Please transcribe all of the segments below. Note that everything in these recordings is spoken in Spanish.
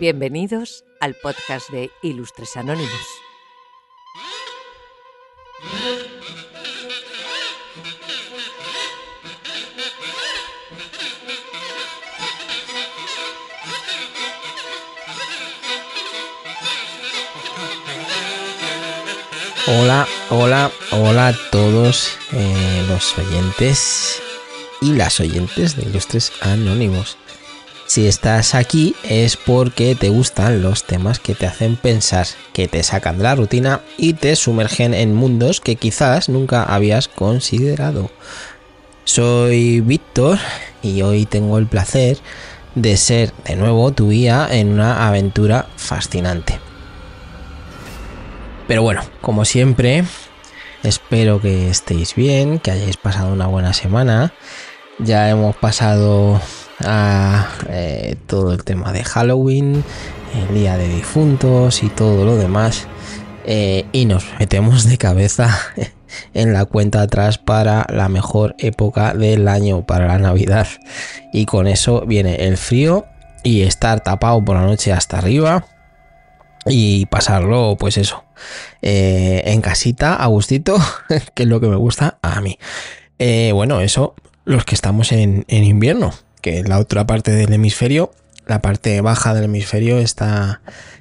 Bienvenidos al podcast de Ilustres Anónimos. Hola, hola, hola a todos eh, los oyentes y las oyentes de Ilustres Anónimos. Si estás aquí es porque te gustan los temas que te hacen pensar, que te sacan de la rutina y te sumergen en mundos que quizás nunca habías considerado. Soy Víctor y hoy tengo el placer de ser de nuevo tu guía en una aventura fascinante. Pero bueno, como siempre, espero que estéis bien, que hayáis pasado una buena semana. Ya hemos pasado a eh, todo el tema de Halloween, el día de difuntos y todo lo demás. Eh, y nos metemos de cabeza en la cuenta atrás para la mejor época del año, para la Navidad. Y con eso viene el frío y estar tapado por la noche hasta arriba y pasarlo, pues eso, eh, en casita, a gustito, que es lo que me gusta a mí. Bueno, eso, los que estamos en, invierno, que la otra parte del hemisferio, la parte baja del hemisferio está,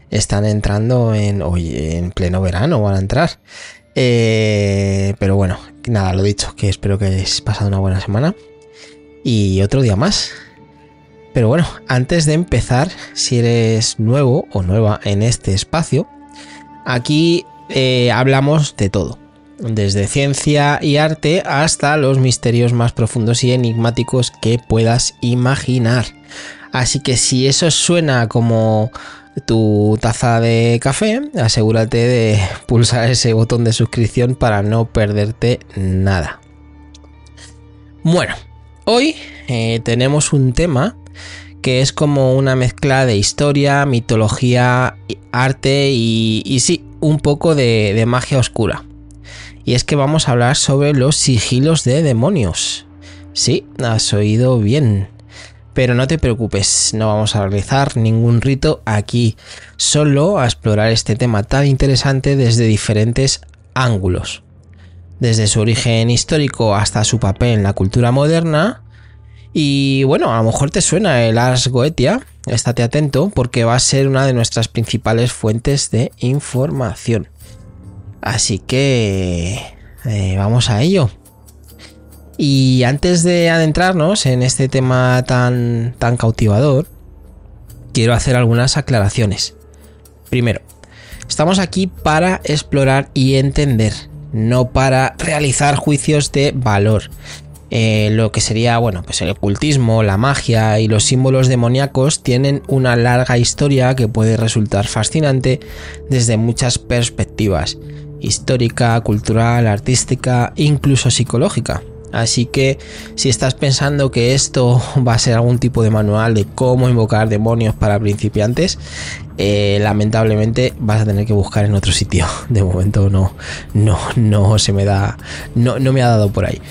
están entrando en, hoy, en pleno verano, van a entrar. Eh, pero bueno, nada, lo dicho, que espero que hayáis pasado una buena semana. Y otro día más. Pero bueno, antes de empezar, si eres nuevo o nueva en este espacio, aquí eh, hablamos de todo. Desde ciencia y arte hasta los misterios más profundos y enigmáticos que puedas imaginar. Así que si eso suena como tu taza de café, asegúrate de pulsar ese botón de suscripción para no perderte nada. Bueno, hoy eh, tenemos un tema que es como una mezcla de historia, mitología, arte y, sí, un poco de, de magia oscura. Y es que vamos a hablar sobre los sigilos de demonios. Sí, has oído bien. Pero no te preocupes, no vamos a realizar ningún rito aquí, solo a explorar este tema tan interesante desde diferentes ángulos. Desde su origen histórico hasta su papel en la cultura moderna, y bueno, a lo mejor te suena el Ars Goetia, estate atento porque va a ser una de nuestras principales fuentes de información. Así que eh, vamos a ello. Y antes de adentrarnos en este tema tan, tan cautivador, quiero hacer algunas aclaraciones. Primero, estamos aquí para explorar y entender, no para realizar juicios de valor. Eh, lo que sería, bueno, pues el ocultismo, la magia y los símbolos demoníacos tienen una larga historia que puede resultar fascinante desde muchas perspectivas, histórica, cultural, artística, incluso psicológica. Así que si estás pensando que esto va a ser algún tipo de manual de cómo invocar demonios para principiantes, eh, lamentablemente vas a tener que buscar en otro sitio. De momento no, no, no se me da, no, no me ha dado por ahí.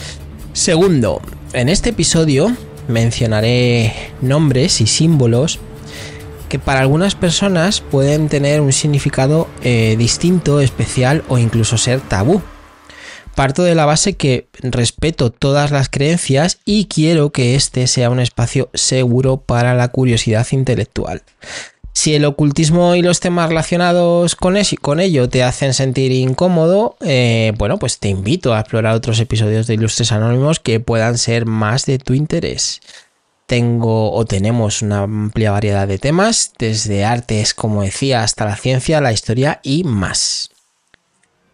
Segundo, en este episodio mencionaré nombres y símbolos que para algunas personas pueden tener un significado eh, distinto, especial o incluso ser tabú. Parto de la base que respeto todas las creencias y quiero que este sea un espacio seguro para la curiosidad intelectual. Si el ocultismo y los temas relacionados con, ello te hacen sentir incómodo, eh, bueno, pues te invito a explorar otros episodios de Ilustres Anónimos que puedan ser más de tu interés. Tengo o tenemos una amplia variedad de temas, desde artes, como decía, hasta la ciencia, la historia y más.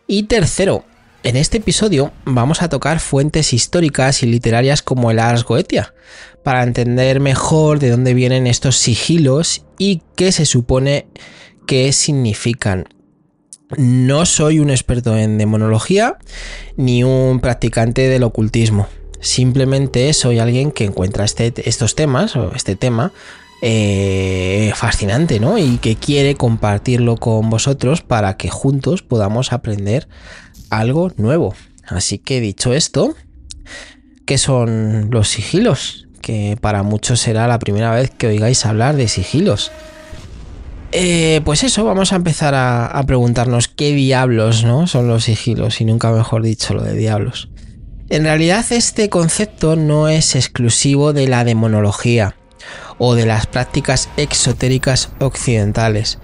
Y tercero, en este episodio vamos a tocar fuentes históricas y literarias como el Ars Goetia, para entender mejor de dónde vienen estos sigilos y qué se supone que significan. No soy un experto en demonología ni un practicante del ocultismo. Simplemente soy alguien que encuentra este, estos temas o este tema eh, fascinante, ¿no? Y que quiere compartirlo con vosotros para que juntos podamos aprender algo nuevo. Así que dicho esto, ¿qué son los sigilos? Que para muchos será la primera vez que oigáis hablar de sigilos. Eh, pues eso, vamos a empezar a, preguntarnos qué diablos ¿no? son los sigilos, y nunca mejor dicho lo de diablos. En realidad este concepto no es exclusivo de la demonología o de las prácticas exotéricas occidentales.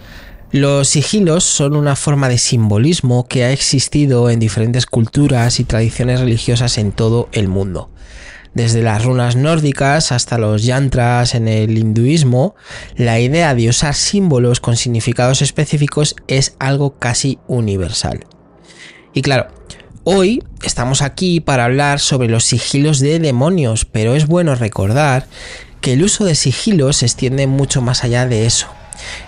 Los sigilos son una forma de simbolismo que ha existido en diferentes culturas y tradiciones religiosas en todo el mundo. Desde las runas nórdicas hasta los yantras en el hinduismo, la idea de usar símbolos con significados específicos es algo casi universal. Y claro, hoy estamos aquí para hablar sobre los sigilos de demonios, pero es bueno recordar que el uso de sigilos se extiende mucho más allá de eso.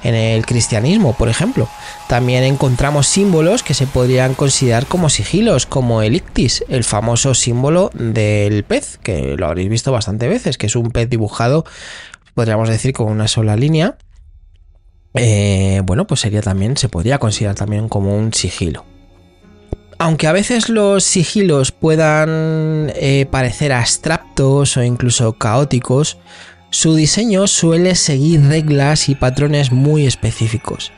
En el cristianismo, por ejemplo, también encontramos símbolos que se podrían considerar como sigilos, como el ictis, el famoso símbolo del pez, que lo habréis visto bastante veces, que es un pez dibujado, podríamos decir, con una sola línea. Eh, bueno, pues sería también, se podría considerar también como un sigilo. Aunque a veces los sigilos puedan eh, parecer abstractos o incluso caóticos, su diseño suele seguir reglas y patrones muy específicos.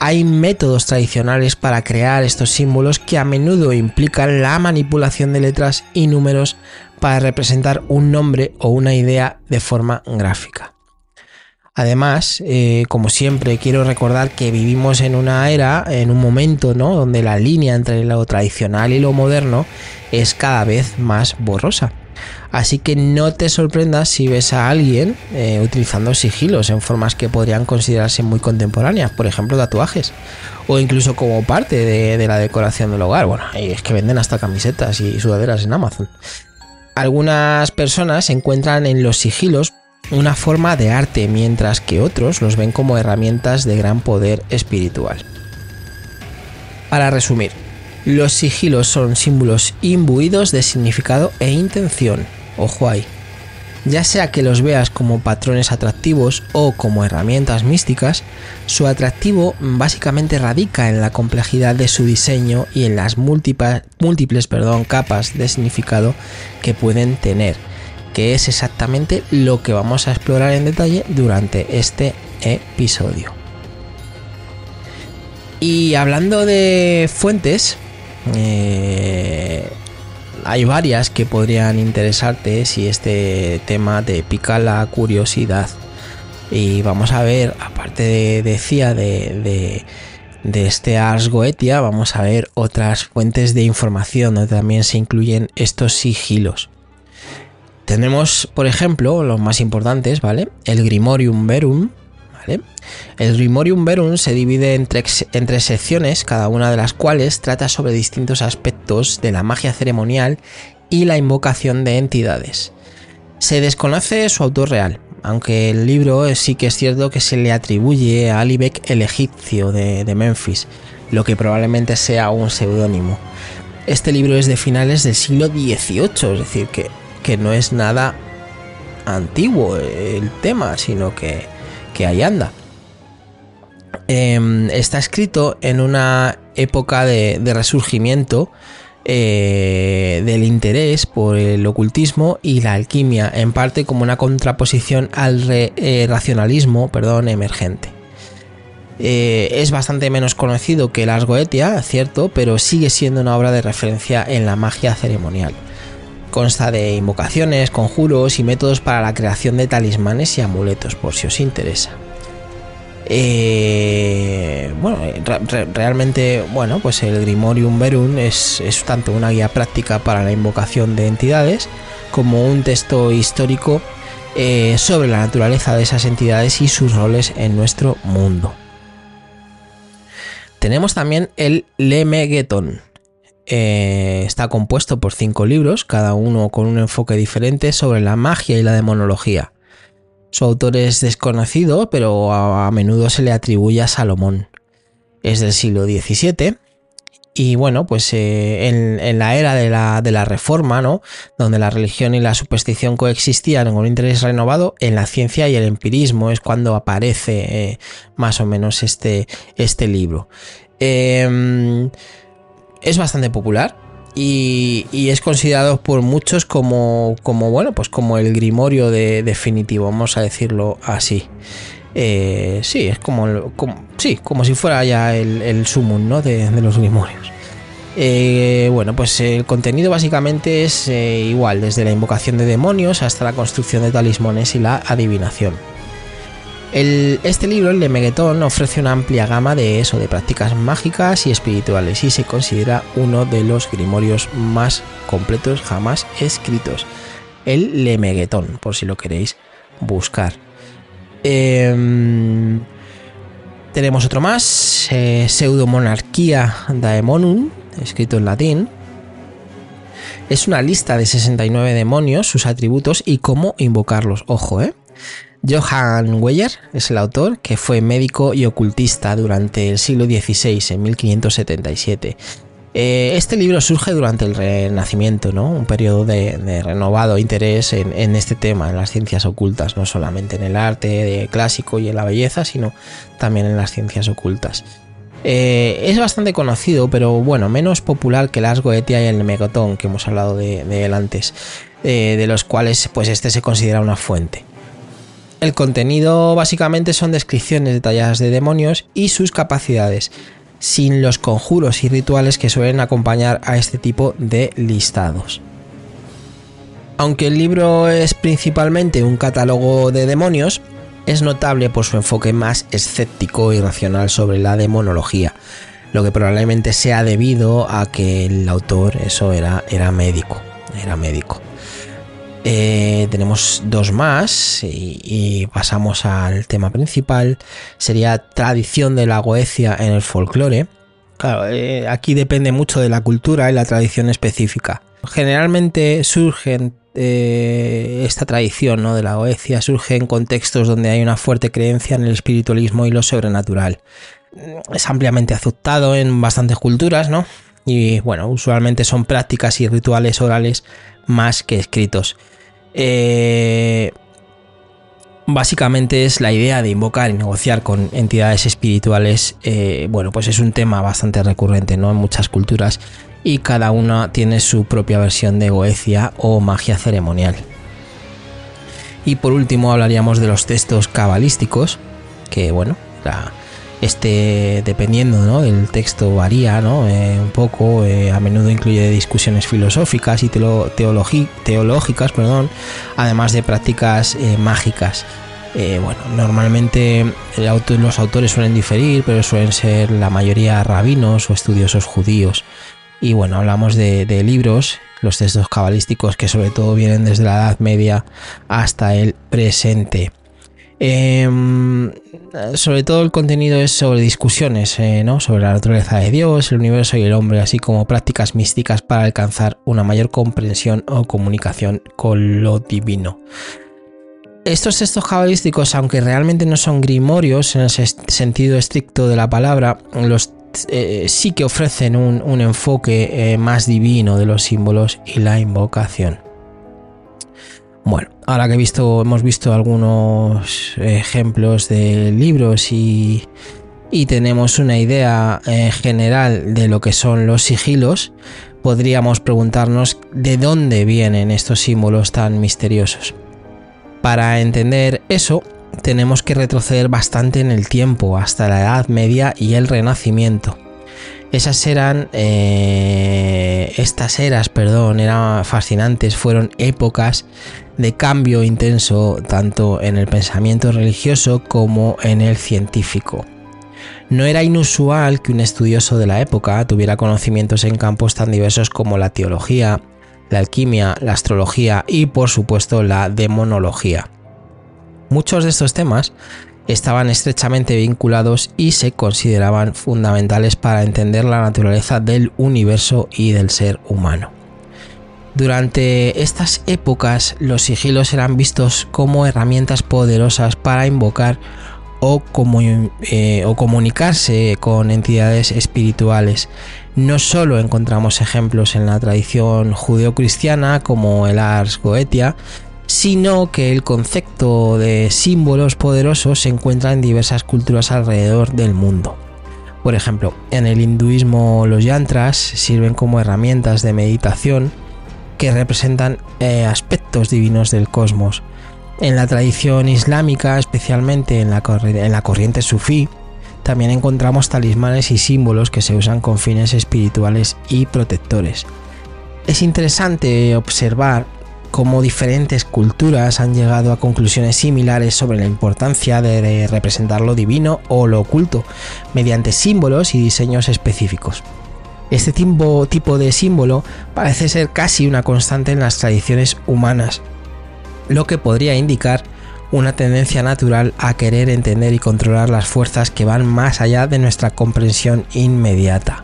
Hay métodos tradicionales para crear estos símbolos que a menudo implican la manipulación de letras y números para representar un nombre o una idea de forma gráfica. Además, eh, como siempre, quiero recordar que vivimos en una era, en un momento, ¿no? Donde la línea entre lo tradicional y lo moderno es cada vez más borrosa. Así que no te sorprendas si ves a alguien eh, utilizando sigilos en formas que podrían considerarse muy contemporáneas, por ejemplo tatuajes, o incluso como parte de, la decoración del hogar. Bueno, es que venden hasta camisetas y sudaderas en Amazon. Algunas personas encuentran en los sigilos una forma de arte, mientras que otros los ven como herramientas de gran poder espiritual. Para resumir, los sigilos son símbolos imbuidos de significado e intención. Ojo ahí. Ya sea que los veas como patrones atractivos o como herramientas místicas, su atractivo básicamente radica en la complejidad de su diseño y en las múltiples, capas de significado que pueden tener, que es exactamente lo que vamos a explorar en detalle durante este episodio. Y hablando de fuentes, eh, hay varias que podrían interesarte si este tema te pica la curiosidad. Y vamos a ver, aparte de, decía de, de, este Ars Goetia, vamos a ver otras fuentes de información donde también se incluyen estos sigilos. Tenemos, por ejemplo, los más importantes, ¿vale? El Grimorium Verum, el Grimorium Verum se divide en tres, secciones, cada una de las cuales trata sobre distintos aspectos de la magia ceremonial y la invocación de entidades. Se desconoce su autor real, aunque el libro sí que es cierto que se le atribuye a Alibek el egipcio de, Memphis, lo que probablemente sea un seudónimo. Este libro es de finales del siglo XVIII, es decir, que, que no es nada antiguo el tema, sino que que ahí anda. Em, está escrito en una época de, resurgimiento eh, del interés por el ocultismo y la alquimia, en parte como una contraposición al eh, racionalismo perdón, emergente. Eh, es bastante menos conocido que el Ars Goetia, cierto, pero sigue siendo una obra de referencia en la magia ceremonial. Consta de invocaciones, conjuros y métodos para la creación de talismanes y amuletos, por si os interesa. Eh, bueno, realmente, bueno, pues el Grimorium Verum es, tanto una guía práctica para la invocación de entidades como un texto histórico eh, sobre la naturaleza de esas entidades y sus roles en nuestro mundo. Tenemos también el Lemegeton, eh, está compuesto por cinco libros, cada uno con un enfoque diferente sobre la magia y la demonología. Su autor es desconocido, pero a, menudo se le atribuye a Salomón. Es del siglo XVII y bueno, pues eh, en, la era de la, Reforma, ¿no? Donde la religión y la superstición coexistían con un interés renovado, en la ciencia y el empirismo es cuando aparece eh, más o menos este, este libro. Em, es bastante popular y, es considerado por muchos como, como, bueno, pues como el grimorio de, definitivo, vamos a decirlo así. Eh, sí, es como, como, sí, como si fuera ya el, el sumum ¿no? de, los grimorios. Eh, bueno, pues el contenido básicamente es eh, igual, desde la invocación de demonios hasta la construcción de talismones y la adivinación. Este libro, el de Meguetón, ofrece una amplia gama de eso, de prácticas mágicas y espirituales, y se considera uno de los grimorios más completos jamás escritos. El Lemeguetón, por si lo queréis buscar. Em, tenemos otro más, eh, Pseudomonarquía Daemonum, escrito en latín. Es una lista de 69 demonios, sus atributos y cómo invocarlos. Ojo, ¿eh? Johann Weyer es el autor, que fue médico y ocultista durante el siglo XVI, en 1577. Eh, este libro surge durante el Renacimiento, ¿no? un periodo de, renovado interés en, este tema, en las ciencias ocultas, no solamente en el arte clásico y en la belleza, sino también en las ciencias ocultas. Eh, es bastante conocido, pero bueno, menos popular que el Goetia y el Megotón, que hemos hablado de, él antes, eh, de los cuales pues este se considera una fuente. El contenido básicamente son descripciones detalladas de demonios y sus capacidades, sin los conjuros y rituales que suelen acompañar a este tipo de listados. Aunque el libro es principalmente un catálogo de demonios, es notable por su enfoque más escéptico y racional sobre la demonología, lo que probablemente sea debido a que el autor eso era, era médico, era médico. Eh, tenemos dos más y, pasamos al tema principal. Sería tradición de la Goecia en el folclore. Claro, eh, aquí depende mucho de la cultura y la tradición específica. Generalmente surgen eh, esta tradición ¿no? de la Goecia surge en contextos donde hay una fuerte creencia en el espiritualismo y lo sobrenatural. Es ampliamente aceptado en bastantes culturas, ¿no? Y bueno, usualmente son prácticas y rituales orales más que escritos. Eh, básicamente es la idea de invocar y negociar con entidades espirituales. Eh, bueno, pues es un tema bastante recurrente ¿no? en muchas culturas y cada una tiene su propia versión de goecia o magia ceremonial. Y por último hablaríamos de los textos cabalísticos, que bueno, la, este, dependiendo ¿no? del texto varía ¿no? Eh, un poco, eh, a menudo incluye discusiones filosóficas y teológicas, perdón, además de prácticas eh, mágicas. bueno, normalmente los autores suelen diferir, pero suelen ser la mayoría rabinos o estudiosos judíos. Y bueno, hablamos de, de libros, los textos cabalísticos que sobre todo vienen desde la Edad Media hasta el presente. Em, sobre todo el contenido es sobre discusiones eh, ¿no? sobre la naturaleza de Dios, el universo y el hombre, así como prácticas místicas para alcanzar una mayor comprensión o comunicación con lo divino. Estos textos cabalísticos, aunque realmente no son grimorios en el sentido estricto de la palabra, eh, sí que ofrecen un, enfoque eh, más divino de los símbolos y la invocación. Bueno, ahora que hemos visto algunos ejemplos de libros y, tenemos una idea eh, general de lo que son los sigilos, podríamos preguntarnos de dónde vienen estos símbolos tan misteriosos. Para entender eso, tenemos que retroceder bastante en el tiempo, hasta la Edad Media y el Renacimiento. Esas eran, eh, estas eras, perdón, eran fascinantes, fueron épocas de cambio intenso tanto en el pensamiento religioso como en el científico. No era inusual que un estudioso de la época tuviera conocimientos en campos tan diversos como la teología, la alquimia, la astrología y por supuesto la demonología. Muchos de estos temas estaban estrechamente vinculados y se consideraban fundamentales para entender la naturaleza del universo y del ser humano. Durante estas épocas los sigilos eran vistos como herramientas poderosas para invocar o, eh, comunicarse con entidades espirituales. No solo encontramos ejemplos en la tradición judeocristiana como el Ars Goetia, sino que el concepto de símbolos poderosos se encuentra en diversas culturas alrededor del mundo. Por ejemplo, en el hinduismo los yantras sirven como herramientas de meditación que representan eh, aspectos divinos del cosmos. En la tradición islámica, especialmente en la, en la corriente sufí, también encontramos talismanes y símbolos que se usan con fines espirituales y protectores. Es interesante observar cómo diferentes culturas han llegado a conclusiones similares sobre la importancia de representar lo divino o lo oculto mediante símbolos y diseños específicos. Este tipo de símbolo parece ser casi una constante en las tradiciones humanas, lo que podría indicar una tendencia natural a querer entender y controlar las fuerzas que van más allá de nuestra comprensión inmediata.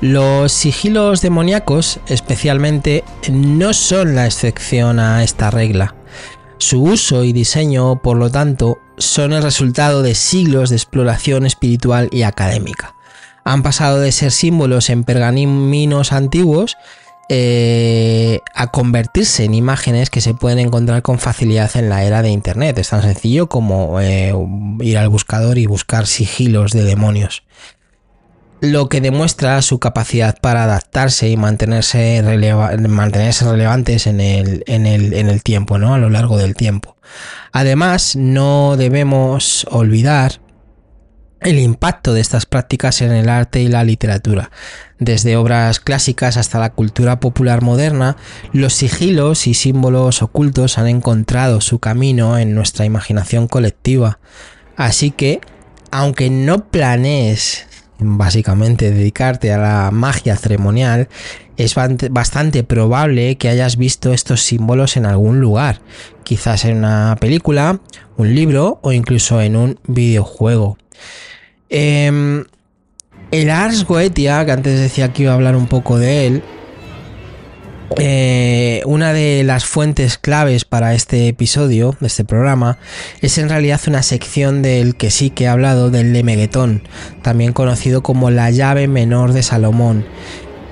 Los sigilos demoníacos, especialmente, no son la excepción a esta regla. Su uso y diseño, por lo tanto, son el resultado de siglos de exploración espiritual y académica. Han pasado de ser símbolos en pergaminos antiguos eh, a convertirse en imágenes que se pueden encontrar con facilidad en la era de Internet. Es tan sencillo como eh, ir al buscador y buscar sigilos de demonios. Lo que demuestra su capacidad para adaptarse y mantenerse, mantenerse relevantes en el, en, el, en el tiempo, ¿no? A lo largo del tiempo. Además, no debemos olvidar el impacto de estas prácticas en el arte y la literatura. Desde obras clásicas hasta la cultura popular moderna, los sigilos y símbolos ocultos han encontrado su camino en nuestra imaginación colectiva. Así que, aunque no planees básicamente dedicarte a la magia ceremonial, es bastante probable que hayas visto estos símbolos en algún lugar, quizás en una película, un libro o incluso en un videojuego. Em, el Ars Goetia, que antes decía que iba a hablar un poco de él, eh, una de las fuentes claves para este episodio, de este programa, es en realidad una sección del que sí que he hablado, del Lemeguetón, también conocido como la llave menor de Salomón,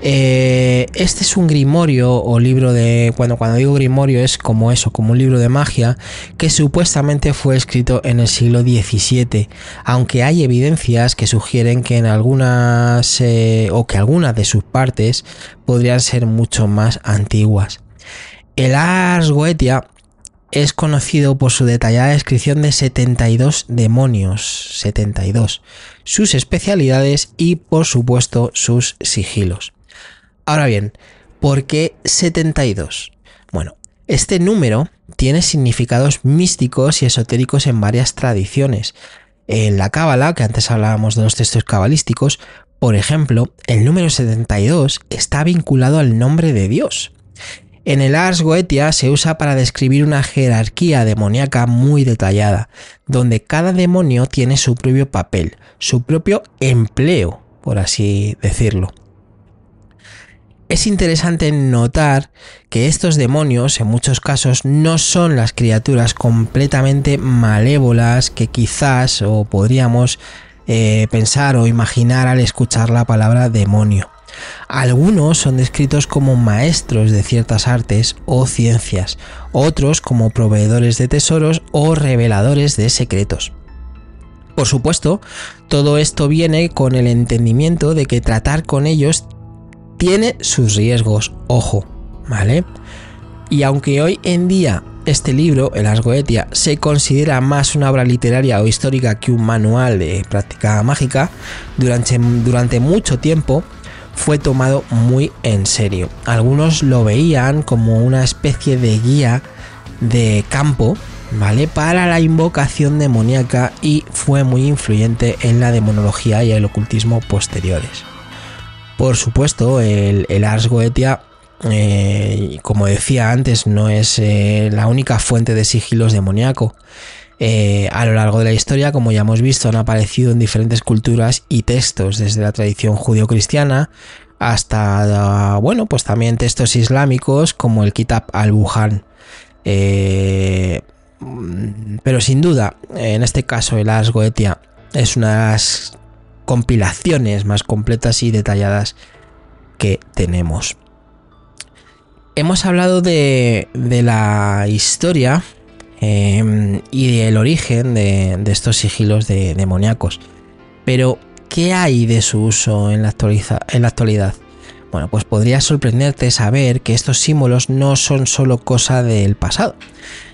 eh, este es un grimorio o libro de. Bueno, cuando digo grimorio es como eso, como un libro de magia que supuestamente fue escrito en el siglo XVII, aunque hay evidencias que sugieren que en algunas eh, o que algunas de sus partes podrían ser mucho más antiguas. El Ars Goetia es conocido por su detallada descripción de 72 demonios, 72, sus especialidades y por supuesto sus sigilos. Ahora bien, ¿por qué 72? Bueno, este número tiene significados místicos y esotéricos en varias tradiciones. En la Cábala, que antes hablábamos de los textos cabalísticos, por ejemplo, el número 72 está vinculado al nombre de Dios. En el Ars Goetia se usa para describir una jerarquía demoníaca muy detallada, donde cada demonio tiene su propio papel, su propio empleo, por así decirlo. Es interesante notar que estos demonios en muchos casos no son las criaturas completamente malévolas que quizás o podríamos eh, pensar o imaginar al escuchar la palabra demonio. Algunos son descritos como maestros de ciertas artes o ciencias, otros como proveedores de tesoros o reveladores de secretos. Por supuesto, todo esto viene con el entendimiento de que tratar con ellos tiene sus riesgos, ojo, ¿vale? Y aunque hoy en día este libro, el Asgoetia, se considera más una obra literaria o histórica que un manual de práctica mágica, durante, durante mucho tiempo fue tomado muy en serio. Algunos lo veían como una especie de guía de campo, ¿vale? Para la invocación demoníaca y fue muy influyente en la demonología y el ocultismo posteriores. Por supuesto, el, Ars Goetia, eh, como decía antes, no es eh, la única fuente de sigilos demoníaco. Eh, a lo largo de la historia, como ya hemos visto, han aparecido en diferentes culturas y textos, desde la tradición judío-cristiana hasta, bueno, pues también textos islámicos como el Kitab al-Buhan. pero sin duda, en este caso, el Ars Goetia es una de las compilaciones más completas y detalladas que tenemos. Hemos hablado de, la historia em, y del origen de, estos sigilos de, demoníacos. Pero, ¿qué hay de su uso en la, en la actualidad? Bueno, pues podría sorprenderte saber que estos símbolos no son solo cosa del pasado.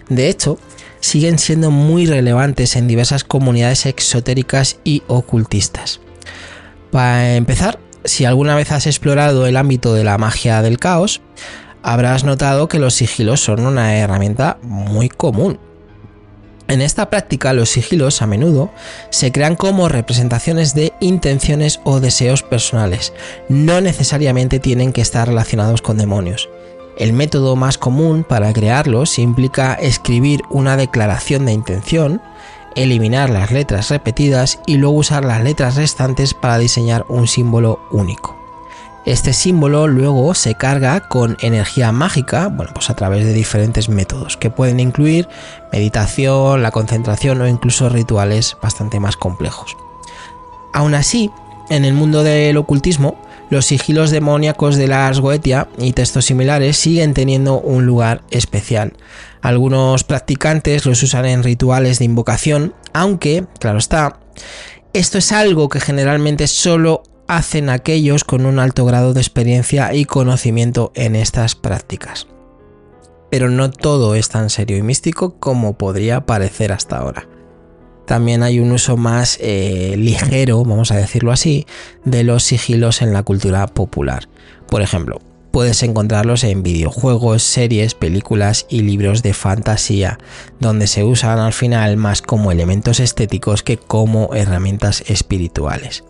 De hecho, siguen siendo muy relevantes en diversas comunidades exotéricas y ocultistas. Para empezar, si alguna vez has explorado el ámbito de la magia del caos, habrás notado que los sigilos son una herramienta muy común. En esta práctica los sigilos a menudo se crean como representaciones de intenciones o deseos personales, no necesariamente tienen que estar relacionados con demonios. El método más común para crearlos implica escribir una declaración de intención, eliminar las letras repetidas y luego usar las letras restantes para diseñar un símbolo único. Este símbolo luego se carga con energía mágica, bueno, pues a través de diferentes métodos que pueden incluir meditación, la concentración o incluso rituales bastante más complejos. Aún así, en el mundo del ocultismo, los sigilos demoníacos de la Ars Goetia y textos similares siguen teniendo un lugar especial. Algunos practicantes los usan en rituales de invocación, aunque, claro está, esto es algo que generalmente solo hacen aquellos con un alto grado de experiencia y conocimiento en estas prácticas. Pero no todo es tan serio y místico como podría parecer hasta ahora también hay un uso más eh, ligero, vamos a decirlo así, de los sigilos en la cultura popular. Por ejemplo, puedes encontrarlos en videojuegos, series, películas y libros de fantasía, donde se usan al final más como elementos estéticos que como herramientas espirituales.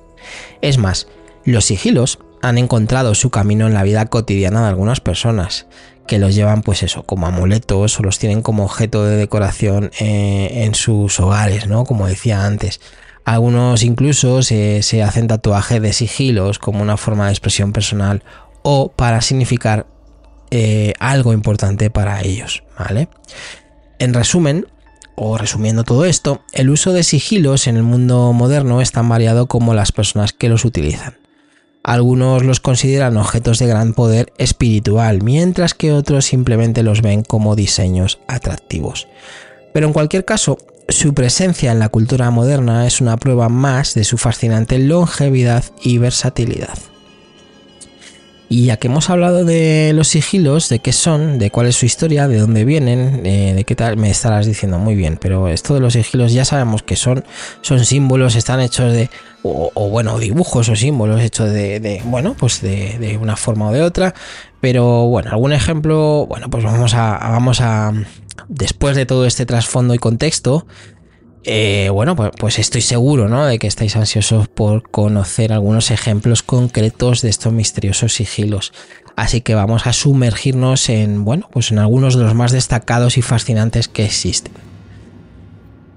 Es más, los sigilos han encontrado su camino en la vida cotidiana de algunas personas, que los llevan pues eso, como amuletos o los tienen como objeto de decoración eh, en sus hogares, ¿no? Como decía antes. Algunos incluso se, hacen tatuaje de sigilos como una forma de expresión personal o para significar eh, algo importante para ellos, ¿vale? En resumen, o resumiendo todo esto, el uso de sigilos en el mundo moderno es tan variado como las personas que los utilizan. Algunos los consideran objetos de gran poder espiritual, mientras que otros simplemente los ven como diseños atractivos. Pero en cualquier caso, su presencia en la cultura moderna es una prueba más de su fascinante longevidad y versatilidad. Y ya que hemos hablado de los sigilos, de qué son, de cuál es su historia, de dónde vienen, eh, de qué tal, me estarás diciendo muy bien, pero esto de los sigilos ya sabemos que son, son símbolos, están hechos de, o, bueno, dibujos o símbolos hechos de, bueno, pues de, una forma o de otra, pero bueno, algún ejemplo, bueno, pues vamos a, vamos a, después de todo este trasfondo y contexto, eh, bueno, pues, pues, estoy seguro ¿no? de que estáis ansiosos por conocer algunos ejemplos concretos de estos misteriosos sigilos. Así que vamos a sumergirnos en, bueno, pues en algunos de los más destacados y fascinantes que existen.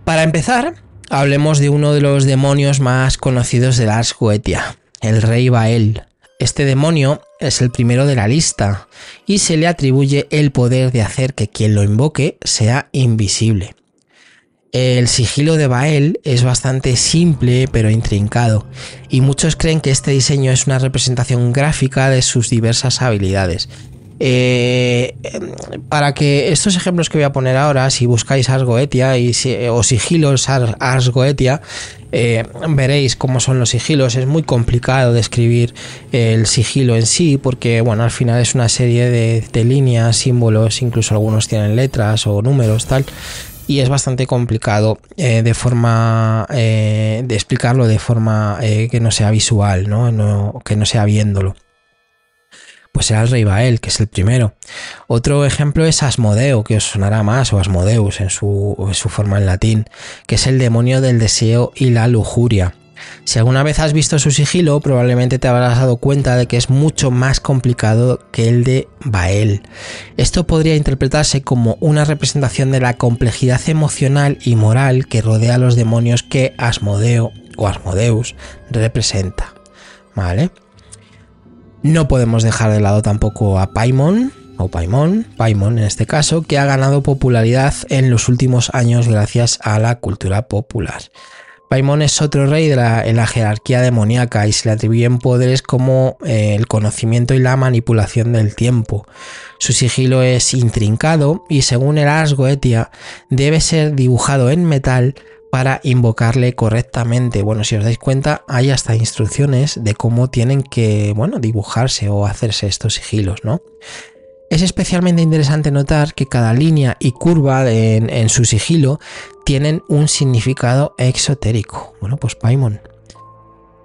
Para empezar, hablemos de uno de los demonios más conocidos de Ars Goetia, el rey Bael. Este demonio es el primero de la lista y se le atribuye el poder de hacer que quien lo invoque sea invisible. El sigilo de Bael es bastante simple pero intrincado y muchos creen que este diseño es una representación gráfica de sus diversas habilidades. Eh, para que estos ejemplos que voy a poner ahora, si buscáis Ars Goetia y o sigilos Ars, Goetia, eh, veréis cómo son los sigilos. Es muy complicado describir el sigilo en sí, porque bueno, al final es una serie de, de líneas, símbolos, incluso algunos tienen letras o números, tal y es bastante complicado eh, de forma eh, de explicarlo de forma eh, que no sea visual, ¿no? que no sea viéndolo. Pues era el rey Bael, que es el primero. Otro ejemplo es Asmodeo, que os sonará más, o Asmodeus en su, en su forma en latín, que es el demonio del deseo y la lujuria. Si alguna vez has visto su sigilo, probablemente te habrás dado cuenta de que es mucho más complicado que el de Bael. Esto podría interpretarse como una representación de la complejidad emocional y moral que rodea a los demonios que Asmodeo o Asmodeus representa. ¿Vale? No podemos dejar de lado tampoco a Paimon, o Paimon, Paimon en este caso, que ha ganado popularidad en los últimos años gracias a la cultura popular. Paimon es otro rey de la, en la jerarquía demoníaca y se le atribuyen poderes como eh, el conocimiento y la manipulación del tiempo. Su sigilo es intrincado y según el Ars Goetia debe ser dibujado en metal para invocarle correctamente. Bueno, si os dais cuenta, hay hasta instrucciones de cómo tienen que, bueno, dibujarse o hacerse estos sigilos, ¿no? Es especialmente interesante notar que cada línea y curva en, su sigilo tienen un significado exotérico. Bueno, pues Paimon.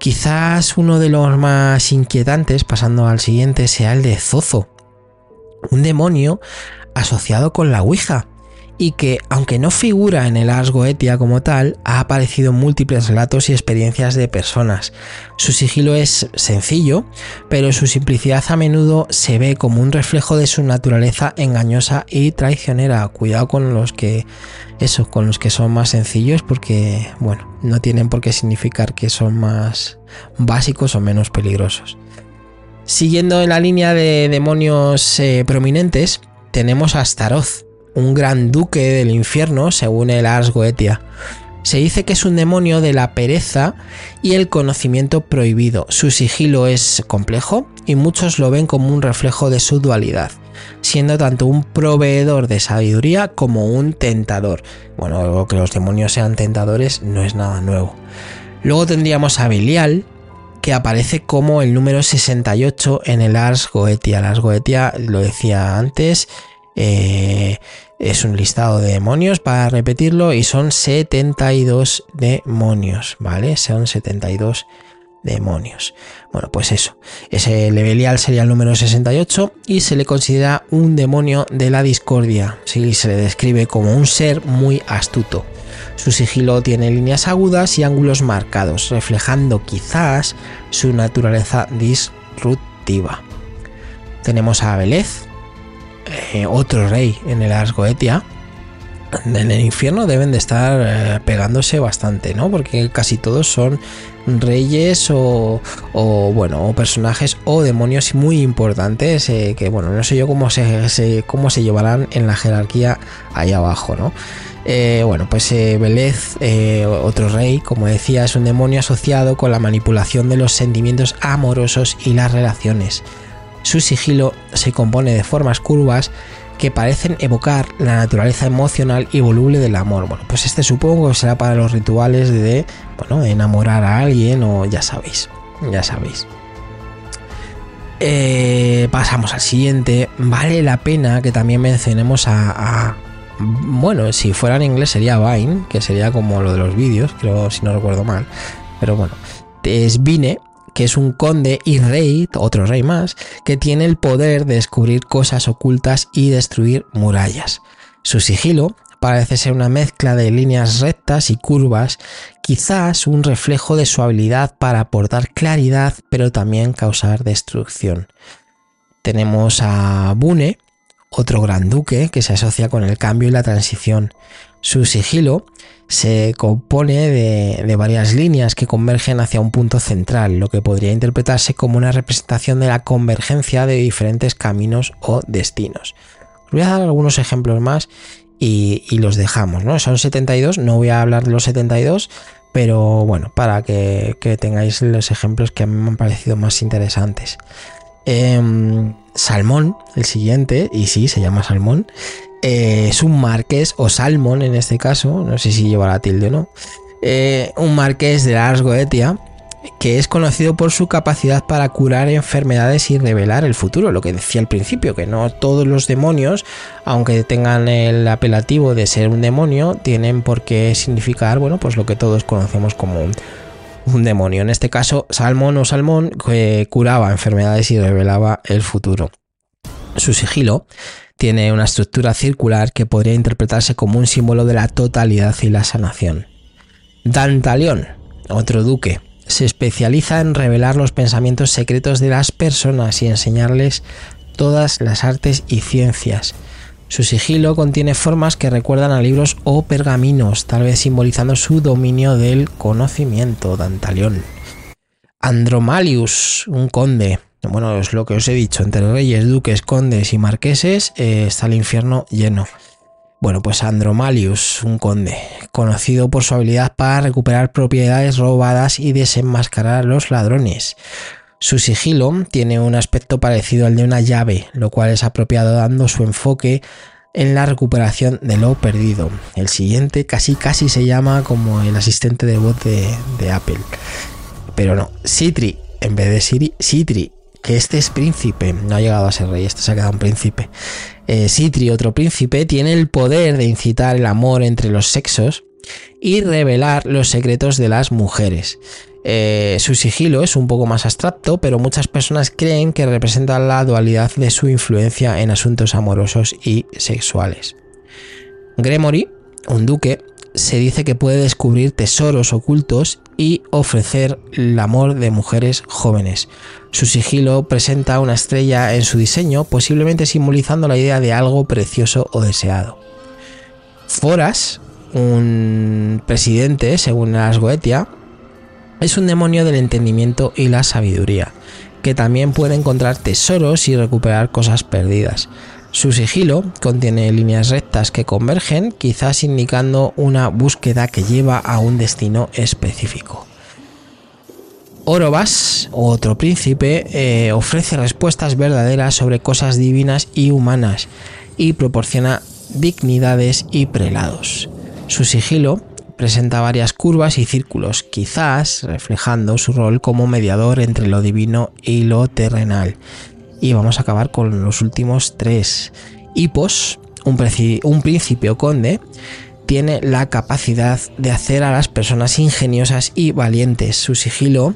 Quizás uno de los más inquietantes, pasando al siguiente, sea el de Zozo, un demonio asociado con la Ouija y que, aunque no figura en el Ars Goetia como tal, ha aparecido en múltiples relatos y experiencias de personas. Su sigilo es sencillo, pero su simplicidad a menudo se ve como un reflejo de su naturaleza engañosa y traicionera. Cuidado con los que eso, con los que son más sencillos, porque, bueno, no tienen por qué significar que son más básicos o menos peligrosos. Siguiendo en la línea de demonios eh, prominentes, tenemos a Astaroth, un gran duque del infierno, según el Ars Goetia. Se dice que es un demonio de la pereza y el conocimiento prohibido. Su sigilo es complejo y muchos lo ven como un reflejo de su dualidad, siendo tanto un proveedor de sabiduría como un tentador. Bueno, que los demonios sean tentadores no es nada nuevo. Luego tendríamos a Belial, que aparece como el número 68 en el Ars Goetia. El Ars Goetia, lo decía antes, eh, es un listado de demonios para repetirlo y son 72 demonios, ¿vale? Son 72 demonios. Bueno, pues eso. Ese Levelial sería el número 68 y se le considera un demonio de la discordia. Sí, se le describe como un ser muy astuto. Su sigilo tiene líneas agudas y ángulos marcados, reflejando quizás su naturaleza disruptiva. Tenemos a Belez, eh, otro rey en el Ars Goetia, en el infierno deben de estar eh, pegándose bastante, ¿no? Porque casi todos son reyes o, bueno, personajes o demonios muy importantes eh, que, bueno, no sé yo cómo se, cómo se llevarán en la jerarquía ahí abajo, ¿no? bueno, pues Belez, otro rey, como decía, es un demonio asociado con la manipulación de los sentimientos amorosos y las relaciones. Su sigilo se compone de formas curvas que parecen evocar la naturaleza emocional y voluble del amor. Bueno, pues este supongo que será para los rituales de, bueno, enamorar a alguien o ya sabéis, ya sabéis. Eh, pasamos al siguiente. Vale la pena que también mencionemos a, a, bueno, si fuera en inglés sería Vine, que sería como lo de los vídeos, creo si no recuerdo mal. Pero bueno, es Vine, que es un conde y rey, otro rey más, que tiene el poder de descubrir cosas ocultas y destruir murallas. Su sigilo parece ser una mezcla de líneas rectas y curvas, quizás un reflejo de su habilidad para aportar claridad, pero también causar destrucción. Tenemos a Bune, otro gran duque que se asocia con el cambio y la transición. Su sigilo se compone de, varias líneas que convergen hacia un punto central, lo que podría interpretarse como una representación de la convergencia de diferentes caminos o destinos. Os voy a dar algunos ejemplos más y, los dejamos, ¿no? Son 72, no voy a hablar de los 72, pero bueno, para que, tengáis los ejemplos que a mí me han parecido más interesantes. Em, Salmón, el siguiente, y sí, se llama Salmón, eh, es un marqués, o Salmon en este caso, no sé si lleva la tilde o no, eh, un marqués de Ars Goetia, que es conocido por su capacidad para curar enfermedades y revelar el futuro, lo que decía al principio, que no todos los demonios, aunque tengan el apelativo de ser un demonio, tienen por qué significar, bueno, pues lo que todos conocemos como un, demonio. En este caso, Salmón o Salmón curaba enfermedades y revelaba el futuro. Su sigilo tiene una estructura circular que podría interpretarse como un símbolo de la totalidad y la sanación. Dantaleón, otro duque, se especializa en revelar los pensamientos secretos de las personas y enseñarles todas las artes y ciencias. Su sigilo contiene formas que recuerdan a libros o pergaminos, tal vez simbolizando su dominio del conocimiento. Dantaleón. Andromalius, un conde, bueno, es lo que os he dicho, entre reyes, duques, condes y marqueses eh, está el infierno lleno. Bueno, pues Andromalius, un conde, conocido por su habilidad para recuperar propiedades robadas y desenmascarar a los ladrones. Su sigilo tiene un aspecto parecido al de una llave, lo cual es apropiado dando su enfoque en la recuperación de lo perdido. El siguiente casi casi se llama como el asistente de voz de, Apple. Pero no, Citri, en vez de Siri, Citri que este es príncipe, no ha llegado a ser rey, este se ha quedado un príncipe. Eh, Sitri, otro príncipe, tiene el poder de incitar el amor entre los sexos y revelar los secretos de las mujeres. Eh, su sigilo es un poco más abstracto, pero muchas personas creen que representa la dualidad de su influencia en asuntos amorosos y sexuales. Gremory, un duque, se dice que puede descubrir tesoros ocultos y ofrecer el amor de mujeres jóvenes. Su sigilo presenta una estrella en su diseño, posiblemente simbolizando la idea de algo precioso o deseado. Foras, un presidente, según las Goetia, es un demonio del entendimiento y la sabiduría, que también puede encontrar tesoros y recuperar cosas perdidas. Su sigilo contiene líneas rectas que convergen, quizás indicando una búsqueda que lleva a un destino específico. Orobas, otro príncipe, eh, ofrece respuestas verdaderas sobre cosas divinas y humanas y proporciona dignidades y prelados. Su sigilo presenta varias curvas y círculos, quizás reflejando su rol como mediador entre lo divino y lo terrenal. Y vamos a acabar con los últimos tres. Hipos, un, un príncipe conde, tiene la capacidad de hacer a las personas ingeniosas y valientes. Su sigilo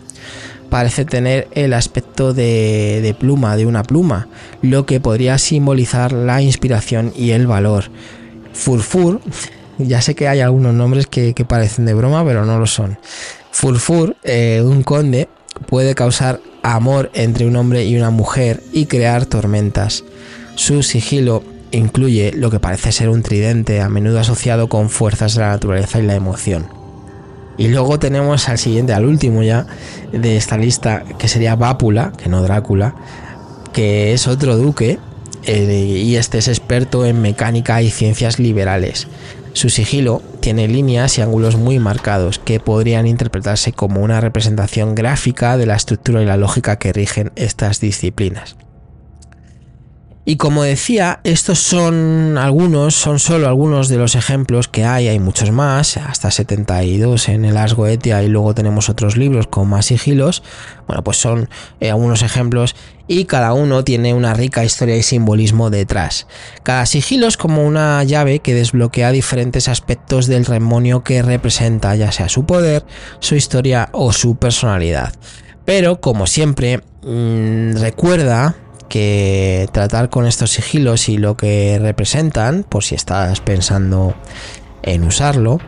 parece tener el aspecto de, de, pluma, de una pluma, lo que podría simbolizar la inspiración y el valor. Furfur ya sé que hay algunos nombres que, parecen de broma, pero no lo son. Furfur, eh, un conde, puede causar amor entre un hombre y una mujer y crear tormentas. Su sigilo incluye lo que parece ser un tridente, a menudo asociado con fuerzas de la naturaleza y la emoción. Y luego tenemos al siguiente, al último ya de esta lista, que sería Vápula, que no Drácula, que es otro duque, eh, y este es experto en mecánica y ciencias liberales. Su sigilo tiene líneas y ángulos muy marcados que podrían interpretarse como una representación gráfica de la estructura y la lógica que rigen estas disciplinas. Y como decía, estos son algunos, son solo algunos de los ejemplos que hay, hay muchos más, hasta 72 en el Ars Goetia y luego tenemos otros libros con más sigilos. Bueno, pues son eh, algunos ejemplos y cada uno tiene una rica historia y simbolismo detrás. Cada sigilo es como una llave que desbloquea diferentes aspectos del demonio que representa, ya sea su poder, su historia o su personalidad. Pero como siempre, mm, recuerda que tratar con estos sigilos y lo que representan, por si estás pensando en usarlo,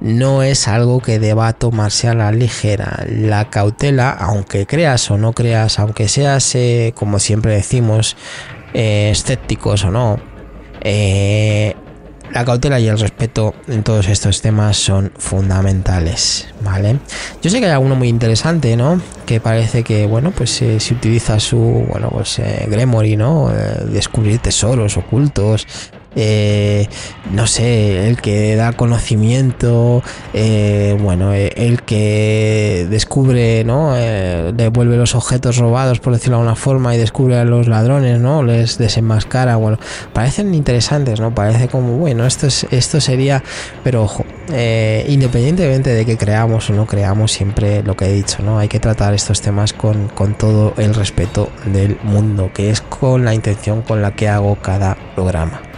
no es algo que deba tomarse a la ligera. La cautela, aunque creas o no creas, aunque seas, eh, como siempre decimos, eh, escépticos o no, eh, la cautela y el respeto en todos estos temas son fundamentales, ¿vale? Yo sé que hay alguno muy interesante, ¿no? Que parece que, bueno, pues eh, si utiliza su, bueno, pues eh, Gremory, ¿no? Eh, descubrir tesoros ocultos, eh, no sé, el que da conocimiento, eh, bueno, eh, el que descubre, ¿no? devuelve los objetos robados, por decirlo de alguna forma, y descubre a los ladrones, ¿no? Les desenmascara, bueno, parecen interesantes, ¿no? Parece como, bueno, esto, es, esto sería, pero ojo, independientemente de que creamos o no creamos, siempre lo que he dicho, ¿no? Hay que tratar estos temas con, con todo el respeto del mundo, que es con la intención con la que hago cada programa.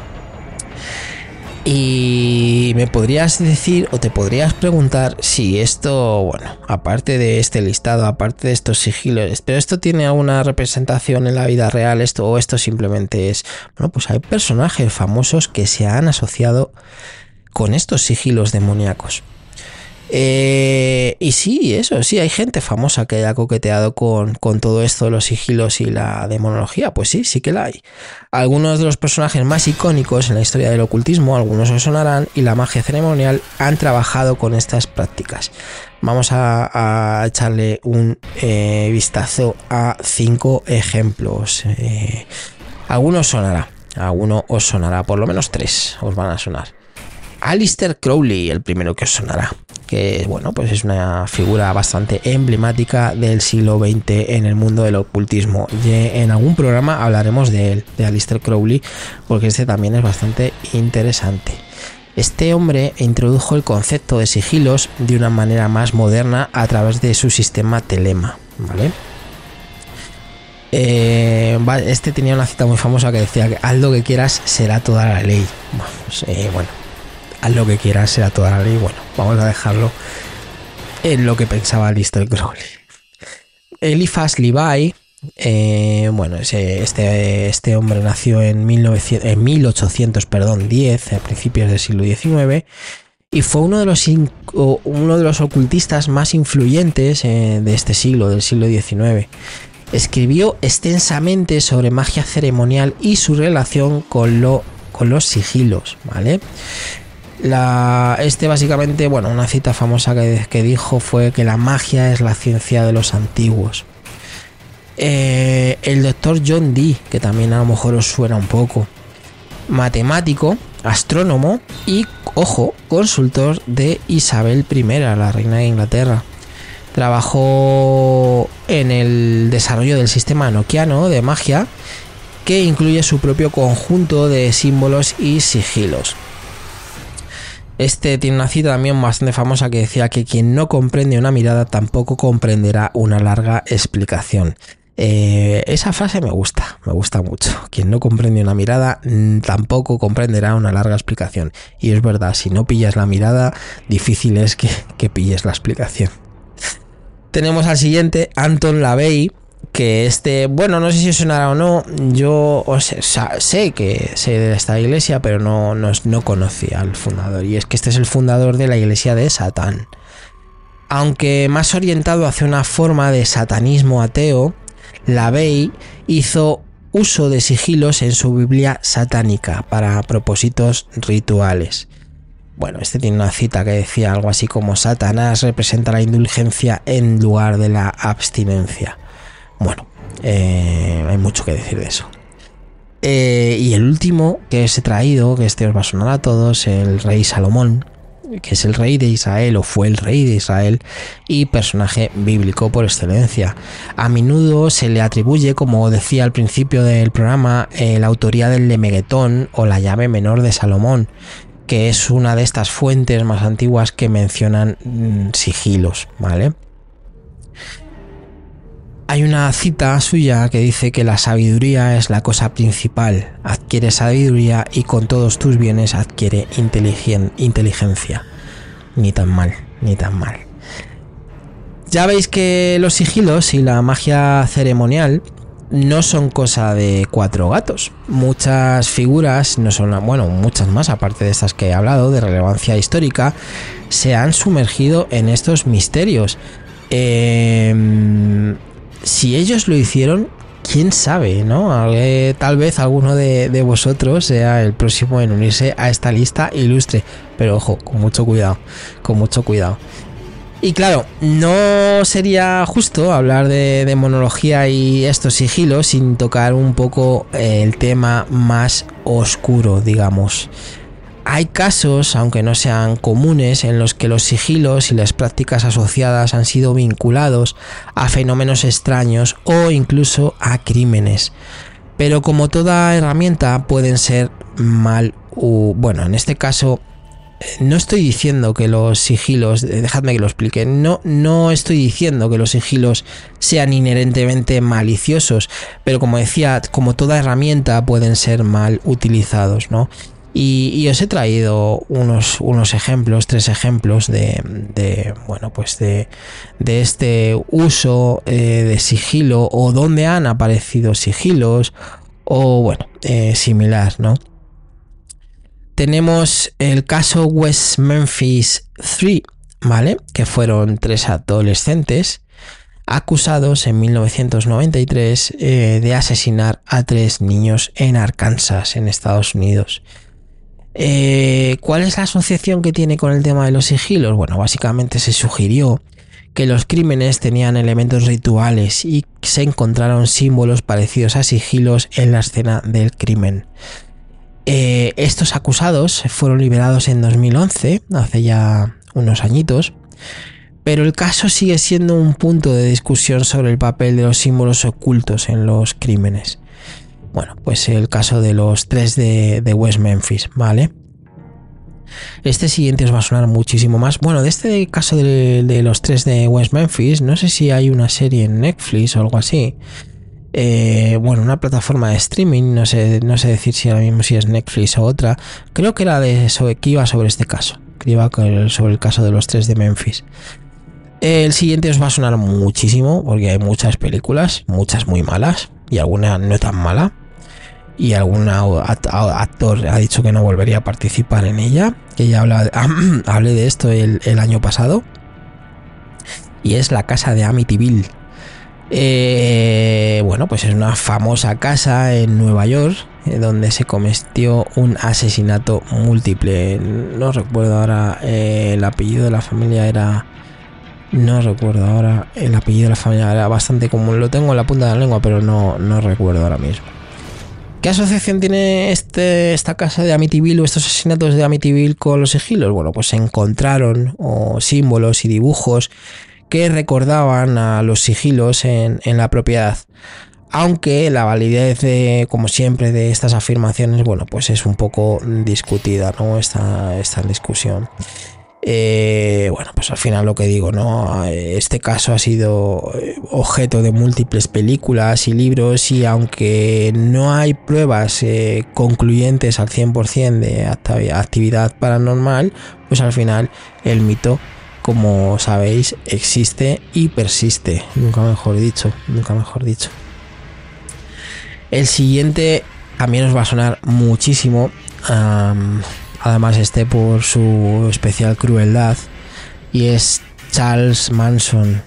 Y me podrías decir o te podrías preguntar si esto, bueno, aparte de este listado, aparte de estos sigilos, pero esto tiene alguna representación en la vida real, esto o esto simplemente es, bueno, pues hay personajes famosos que se han asociado con estos sigilos demoníacos. Eh, y sí, eso, sí, hay gente famosa que haya coqueteado con, todo esto de los sigilos y la demonología. Pues sí, sí que la hay. Algunos de los personajes más icónicos en la historia del ocultismo, algunos os sonarán, y la magia ceremonial han trabajado con estas prácticas. Vamos a, echarle un eh, vistazo a cinco ejemplos. Eh, algunos sonará, alguno os sonará, por lo menos tres os van a sonar. Alistair Crowley, el primero que os sonará que bueno, pues es una figura bastante emblemática del siglo XX en el mundo del ocultismo. Y en algún programa hablaremos de él, de Alistair Crowley, porque este también es bastante interesante. Este hombre introdujo el concepto de sigilos de una manera más moderna a través de su sistema telema, ¿vale? Eh, este tenía una cita muy famosa que decía haz lo que quieras, será toda la ley. Vamos, eh, bueno, haz lo que quieras, será toda la ley. Bueno, vamos a dejarlo en lo que pensaba Lister Crowley. Eliphas Levi, eh, bueno, este, este hombre nació en, 1900, en 1810, a principios del siglo XIX, y fue uno de los, uno de los ocultistas más influyentes de este siglo, del siglo XIX. Escribió extensamente sobre magia ceremonial y su relación con, lo, con los sigilos, ¿vale? Este básicamente, bueno, una cita famosa que, que, dijo fue que la magia es la ciencia de los antiguos. Eh, el doctor John Dee, que también a lo mejor os suena un poco, matemático, astrónomo y, ojo, consultor de Isabel I, la reina de Inglaterra. Trabajó en el desarrollo del sistema noquiano de magia que incluye su propio conjunto de símbolos y sigilos. Este tiene una cita también bastante famosa que decía que quien no comprende una mirada tampoco comprenderá una larga explicación. Eh, esa frase me gusta, me gusta mucho. Quien no comprende una mirada mm, tampoco comprenderá una larga explicación. Y es verdad, si no pillas la mirada, difícil es que, que pilles la explicación. Tenemos al siguiente, Anton Lavey, que este, bueno, no sé si sonará o no, yo sé que sé de esta iglesia, pero no, no, no conocía al fundador. Y es que este es el fundador de la iglesia de Satán. Aunque más orientado hacia una forma de satanismo ateo, Lavey hizo uso de sigilos en su Biblia satánica para propósitos rituales. Bueno, este tiene una cita que decía algo así como Satanás representa la indulgencia en lugar de la abstinencia. Bueno, eh, hay mucho que decir de eso. Eh, y el último que os he traído, que este os va a sonar a todos, el rey Salomón, que es el rey de Israel o fue el rey de Israel y personaje bíblico por excelencia. A menudo se le atribuye, como decía al principio del programa, eh, la autoría del Lemeguetón o la llave menor de Salomón, que es una de estas fuentes más antiguas que mencionan mm, sigilos, ¿vale? Hay una cita suya que dice que la sabiduría es la cosa principal. Adquiere sabiduría y con todos tus bienes adquiere inteligencia. Ni tan mal, ni tan mal. Ya veis que los sigilos y la magia ceremonial no son cosa de cuatro gatos. Muchas figuras, no son, bueno, muchas más, aparte de estas que he hablado, de relevancia histórica, se han sumergido en estos misterios. Em, si ellos lo hicieron, quién sabe, ¿no? tal vez alguno de, de, vosotros sea el próximo en unirse a esta lista ilustre. Pero ojo, con mucho cuidado, con mucho cuidado. Y claro, no sería justo hablar de demonología y estos sigilos sin tocar un poco eh, el tema más oscuro, digamos. Hay casos, aunque no sean comunes, en los que los sigilos y las prácticas asociadas han sido vinculados a fenómenos extraños o incluso a crímenes. Pero como toda herramienta pueden ser mal, u, bueno, en este caso no estoy diciendo que los sigilos, eh, dejadme que lo explique, no, no estoy diciendo que los sigilos sean inherentemente maliciosos, pero como decía, como toda herramienta pueden ser mal utilizados, ¿no? Y, os he traído unos, unos ejemplos, tres ejemplos de, bueno, pues de, de este uso eh, de sigilo o donde han aparecido sigilos o, bueno, eh, similar, ¿no? tenemos el caso West Memphis 3, ¿vale? Que fueron tres adolescentes acusados en 1993 eh, de asesinar a tres niños en Arkansas, en Estados Unidos. Eh, ¿Cuál es la asociación que tiene con el tema de los sigilos? Bueno, básicamente se sugirió que los crímenes tenían elementos rituales y se encontraron símbolos parecidos a sigilos en la escena del crimen. Eh, estos acusados fueron liberados en 2011, hace ya unos añitos, pero el caso sigue siendo un punto de discusión sobre el papel de los símbolos ocultos en los crímenes. Bueno, pues el caso de los tres de, West Memphis, ¿vale? Este siguiente os va a sonar muchísimo más. Bueno, de este caso de, de, los tres de West Memphis, no sé si hay una serie en Netflix o algo así. eh, bueno, una plataforma de streaming, no sé, no sé decir si ahora mismo si es Netflix o otra, creo que era de sobre, que iba sobre este caso, que iba sobre el caso de los tres de Memphis. El siguiente os va a sonar muchísimo porque hay muchas películas, muchas muy malas y alguna no tan mala. Y algún actor ha dicho que no volvería a participar en ella, que ya habla, hablé de esto el, el año pasado. Y es la casa de Amityville eh, bueno, pues es una famosa casa en Nueva York eh, donde se cometió un asesinato múltiple. No recuerdo ahora eh, el apellido de la familia era... No recuerdo ahora el apellido de la familia era bastante común. Lo tengo en la punta de la lengua, pero no, no recuerdo ahora mismo. ¿Qué asociación tiene este, esta casa de Amityville o estos asesinatos de Amityville con los sigilos? Bueno, pues se encontraron símbolos y dibujos que recordaban a los sigilos en, la propiedad. Aunque la validez, de, como siempre, de estas afirmaciones, bueno, pues es un poco discutida, ¿no? Esta, esta discusión. Eh, bueno, pues al final lo que digo, ¿no? Este caso ha sido eh, objeto de múltiples películas y libros y aunque no hay pruebas eh, concluyentes al 100% de actividad paranormal, pues al final el mito como sabéis, existe y persiste. Nunca mejor dicho, nunca mejor dicho. El siguiente también os va a sonar muchísimo. Además, este por su especial crueldad. Y es Charles Manson,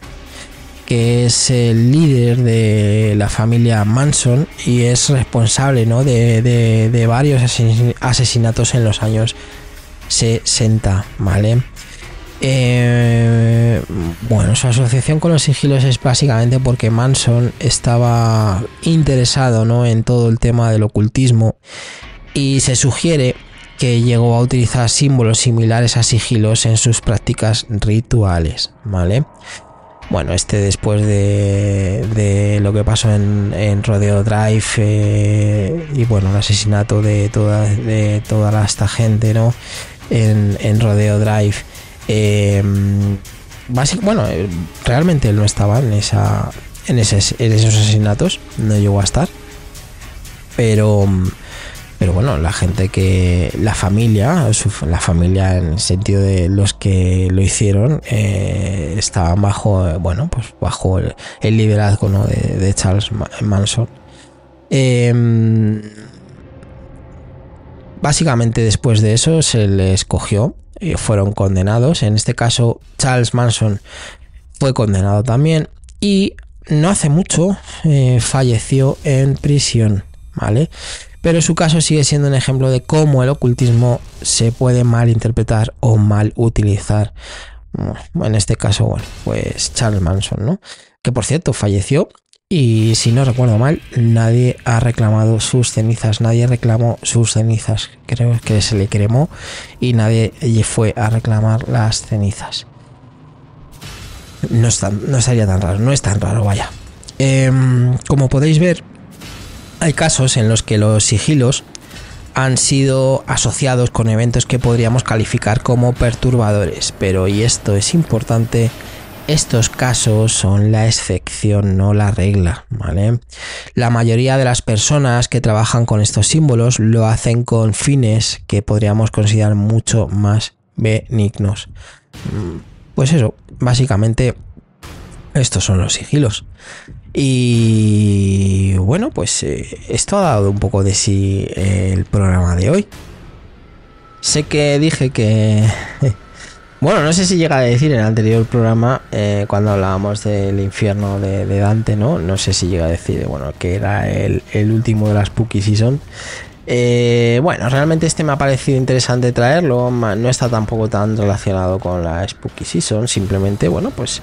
que es el líder de la familia Manson y es responsable ¿no? de, de varios asesinatos en los años 60, ¿vale? Eh, bueno, su asociación con los sigilos es básicamente porque Manson estaba interesado ¿no? en todo el tema del ocultismo y se sugiere que llegó a utilizar símbolos similares a sigilos en sus prácticas rituales, ¿vale? Bueno, este después de, lo que pasó en, Rodeo Drive eh, y bueno, el asesinato de toda, de toda esta gente, ¿no? En, en Rodeo Drive eh, bueno, eh, realmente él no estaba en, esa, en, esos asesinatos, no llegó a estar. Pero, pero bueno, la gente que, la familia, la familia en el sentido de los que lo hicieron, eh, estaban bajo, bueno, pues bajo el, liderazgo de, Charles Manson. Em, básicamente después de eso se le escogió eh, fueron condenados. En este caso, Charles Manson fue condenado también y no hace mucho eh, falleció en prisión, ¿vale? Pero su caso sigue siendo un ejemplo de cómo el ocultismo se puede malinterpretar o mal utilizar. En este caso, bueno, pues Charles Manson, ¿no? Que por cierto falleció y si no recuerdo mal, nadie ha reclamado sus cenizas, nadie reclamó sus cenizas, creo que se le cremó y nadie fue a reclamar las cenizas. No, es no sería tan raro, no es tan raro, vaya. Em, como podéis ver, hay casos en los que los sigilos han sido asociados con eventos que podríamos calificar como perturbadores, pero y esto es importante, estos casos son la excepción, no la regla, ¿vale? La mayoría de las personas que trabajan con estos símbolos lo hacen con fines que podríamos considerar mucho más benignos. Pues eso, básicamente estos son los sigilos. Y bueno, pues eh, esto ha dado un poco de sí el programa de hoy. Sé que dije que Bueno, no sé si llega a decir en el anterior programa, eh, cuando hablábamos del infierno de, Dante, ¿no? No sé si llega a decir, bueno, que era el, último de la Spooky Season. Eh, bueno, realmente este me ha parecido interesante traerlo, no está tampoco tan relacionado con la Spooky Season, simplemente, bueno, pues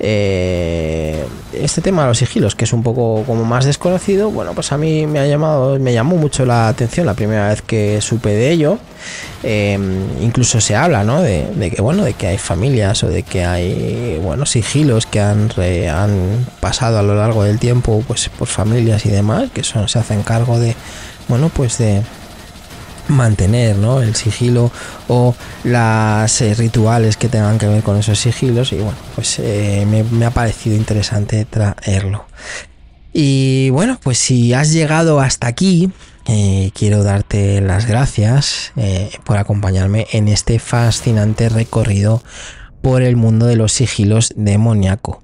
eh, este tema de los sigilos, que es un poco como más desconocido, bueno, pues a mí me ha llamado, me llamó mucho la atención la primera vez que supe de ello. Eh, incluso se habla, ¿no? De, que bueno, de que hay familias o de que hay, bueno, sigilos que han, han pasado a lo largo del tiempo, pues por familias y demás, que son, se hacen cargo de, bueno, pues de mantener ¿no? el sigilo o las eh, rituales que tengan que ver con esos sigilos y bueno pues eh, me, ha parecido interesante traerlo Y bueno, pues si has llegado hasta aquí, eh, quiero darte las gracias por acompañarme en este fascinante recorrido por el mundo de los sigilos demoníaco.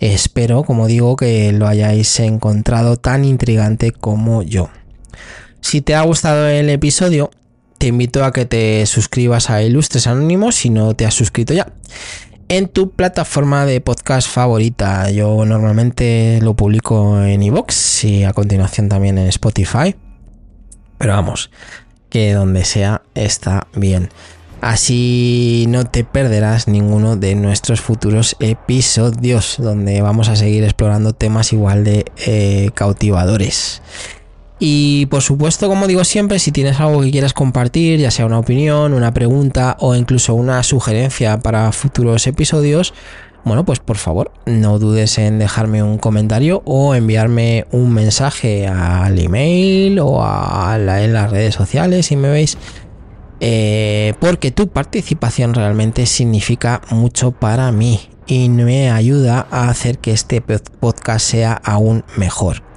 Espero, como digo, que lo hayáis encontrado tan intrigante como yo. Si te ha gustado el episodio, te invito a que te suscribas a Ilustres Anónimos si no te has suscrito ya en tu plataforma de podcast favorita. Yo normalmente lo publico en iVoox y a continuación también en Spotify. Pero vamos, que donde sea está bien. Así no te perderás ninguno de nuestros futuros episodios donde vamos a seguir explorando temas igual de eh, cautivadores. Y por supuesto, como digo siempre, si tienes algo que quieras compartir, ya sea una opinión, una pregunta o incluso una sugerencia para futuros episodios, bueno, pues por favor, no dudes en dejarme un comentario o enviarme un mensaje al email o a en las redes sociales si me veis. Eh, porque tu participación realmente significa mucho para mí y me ayuda a hacer que este podcast sea aún mejor.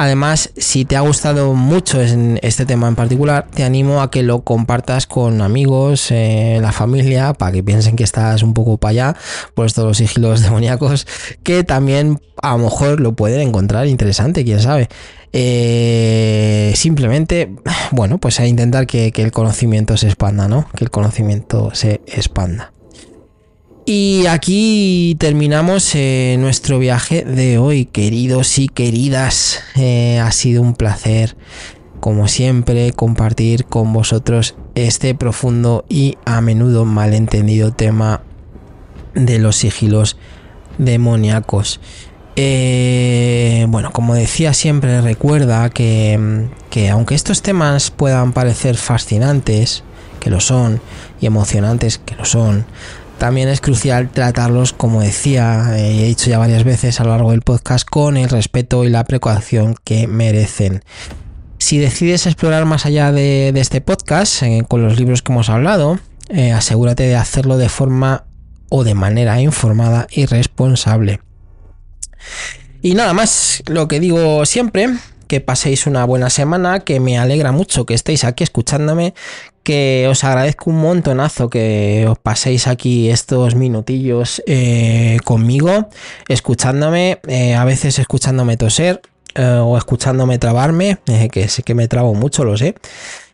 Además, si te ha gustado mucho este tema en particular, te animo a que lo compartas con amigos, eh, la familia, para que piensen que estás un poco para allá, por estos los sigilos demoníacos, que también a lo mejor lo pueden encontrar interesante, quién sabe. Eh, simplemente, bueno, pues a intentar que el conocimiento se expanda, ¿no? Que el conocimiento se expanda. Y aquí terminamos eh, nuestro viaje de hoy, queridos y queridas. Eh, ha sido un placer, como siempre, compartir con vosotros este profundo y a menudo malentendido tema de los sigilos demoníacos. Eh, bueno, como decía siempre, recuerda que, que aunque estos temas puedan parecer fascinantes, que lo son, y emocionantes, que lo son, también es crucial tratarlos, como decía, eh, he dicho ya varias veces a lo largo del podcast, con el respeto y la precaución que merecen. Si decides explorar más allá de, este podcast, eh, con los libros que hemos hablado, eh, asegúrate de hacerlo de forma o de manera informada y responsable. Y nada más, lo que digo siempre, que paséis una buena semana, que me alegra mucho que estéis aquí escuchándome, que os agradezco un montonazo que os paséis aquí estos minutillos eh, conmigo, escuchándome, eh, a veces escuchándome toser eh, o escuchándome trabarme, que sé que me trabo mucho, lo sé.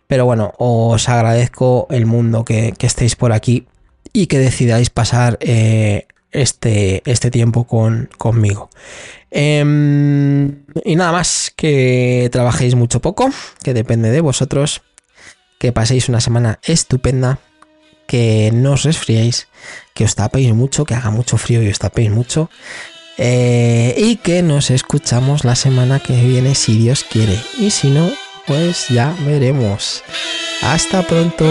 Pero bueno, os agradezco el mundo que, estéis por aquí y que decidáis pasar este, este tiempo con, conmigo. Em, y nada más, que trabajéis mucho poco, que depende de vosotros que paséis una semana estupenda, que no os resfriéis, que os tapéis mucho, que haga mucho frío y os tapéis mucho. Eh, y que nos escuchamos la semana que viene si Dios quiere. Y si no, pues ya veremos. Hasta pronto.